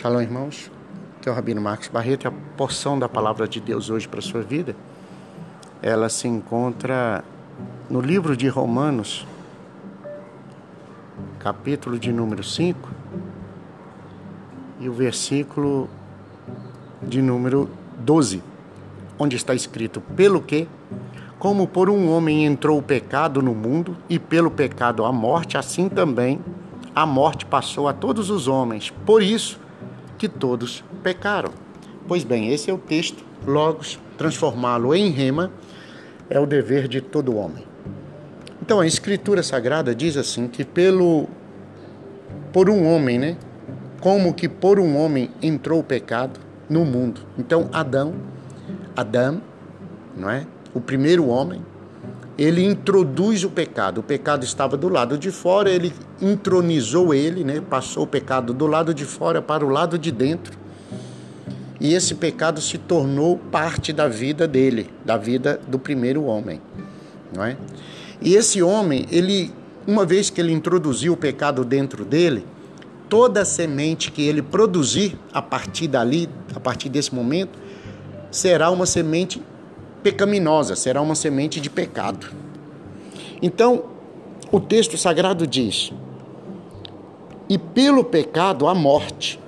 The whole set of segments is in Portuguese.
Shalom, irmãos. Aqui é o Rabino Marcos Barreto. A porção da palavra de Deus hoje para a sua vida, ela se encontra no livro de Romanos, capítulo de número 5, e o versículo de número 12, onde está escrito: Pelo que, como por um homem entrou o pecado no mundo, e pelo pecado a morte, assim também a morte passou a todos os homens. Por isso, que todos pecaram. Pois bem, esse é o texto, logos, transformá-lo em rema é o dever de todo homem. Então a escritura sagrada diz assim que pelo por um homem, né? Como que por um homem entrou o pecado no mundo. Então Adão, Adão, não é? O primeiro homem, ele introduz o pecado. O pecado estava do lado de fora, ele entronizou ele, né? passou o pecado do lado de fora para o lado de dentro. E esse pecado se tornou parte da vida dele, da vida do primeiro homem, não é? E esse homem, ele, uma vez que ele introduziu o pecado dentro dele, toda semente que ele produzir a partir dali, a partir desse momento, será uma semente pecaminosa, será uma semente de pecado. Então, o texto sagrado diz: e pelo pecado a morte.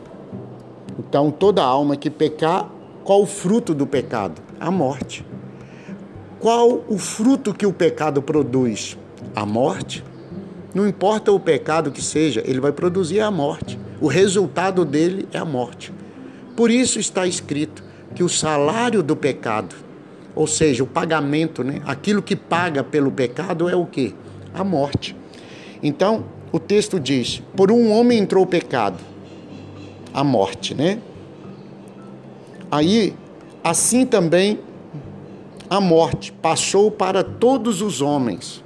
Então, toda alma que pecar, qual o fruto do pecado? A morte. Qual o fruto que o pecado produz? A morte. Não importa o pecado que seja, ele vai produzir a morte. O resultado dele é a morte. Por isso está escrito que o salário do pecado ou seja, o pagamento, né? Aquilo que paga pelo pecado é o que? A morte. Então, o texto diz: por um homem entrou o pecado, a morte, né? Aí, assim também a morte passou para todos os homens.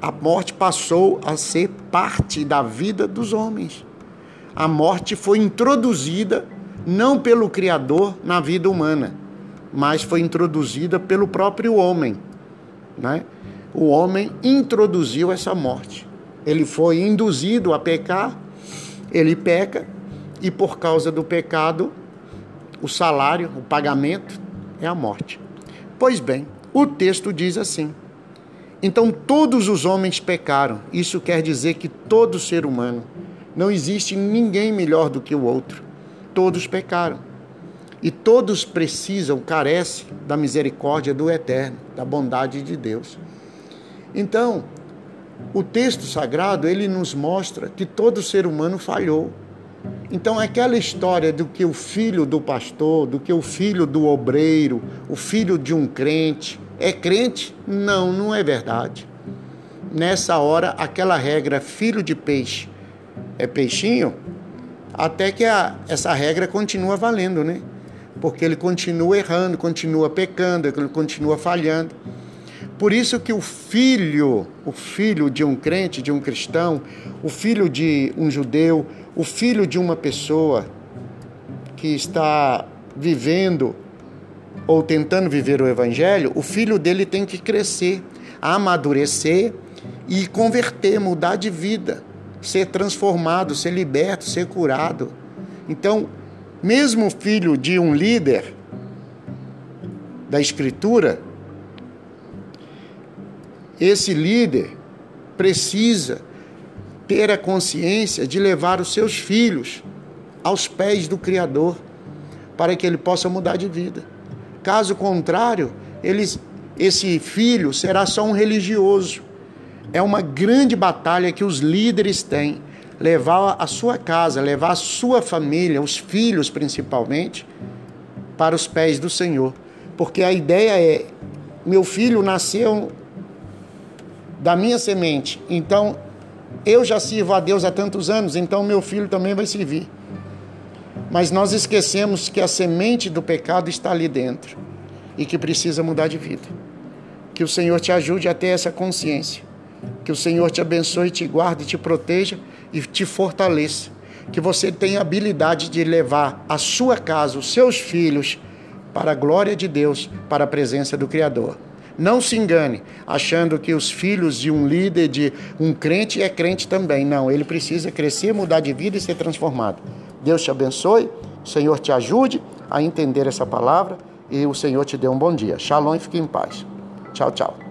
A morte passou a ser parte da vida dos homens. A morte foi introduzida não pelo Criador na vida humana, mas foi introduzida pelo próprio homem. Né? O homem introduziu essa morte. Ele foi induzido a pecar, ele peca, e por causa do pecado, o salário, o pagamento é a morte. Pois bem, o texto diz assim: então todos os homens pecaram. Isso quer dizer que todo ser humano, não existe ninguém melhor do que o outro. Todos pecaram. E todos precisam, carecem da misericórdia do Eterno, da bondade de Deus. Então, o texto sagrado, ele nos mostra que todo ser humano falhou. Então, aquela história do que o filho do pastor, do que o filho do obreiro, o filho de um crente, é crente? Não, não é verdade. Nessa hora, aquela regra filho de peixe é peixinho, até que a, essa regra continua valendo, né? Porque ele continua errando, continua pecando, ele continua falhando. Por isso que o filho, o filho de um crente, de um cristão, o filho de um judeu, o filho de uma pessoa que está vivendo ou tentando viver o evangelho, o filho dele tem que crescer, amadurecer e converter, mudar de vida, ser transformado, ser liberto, ser curado. Então, mesmo filho de um líder da Escritura, esse líder precisa ter a consciência de levar os seus filhos aos pés do Criador para que ele possa mudar de vida. Caso contrário, eles, esse filho será só um religioso. É uma grande batalha que os líderes têm levar a sua casa, levar a sua família, os filhos principalmente, para os pés do Senhor. Porque a ideia é: meu filho nasceu da minha semente, então eu já sirvo a Deus há tantos anos, então meu filho também vai servir. Mas nós esquecemos que a semente do pecado está ali dentro e que precisa mudar de vida. Que o Senhor te ajude a ter essa consciência. Que o Senhor te abençoe, te guarde, te proteja e te fortaleça. Que você tenha habilidade de levar a sua casa, os seus filhos, para a glória de Deus, para a presença do Criador. Não se engane, achando que os filhos de um líder, de um crente, é crente também. Não, ele precisa crescer, mudar de vida e ser transformado. Deus te abençoe, o Senhor te ajude a entender essa palavra e o Senhor te dê um bom dia. Shalom e fique em paz. Tchau, tchau.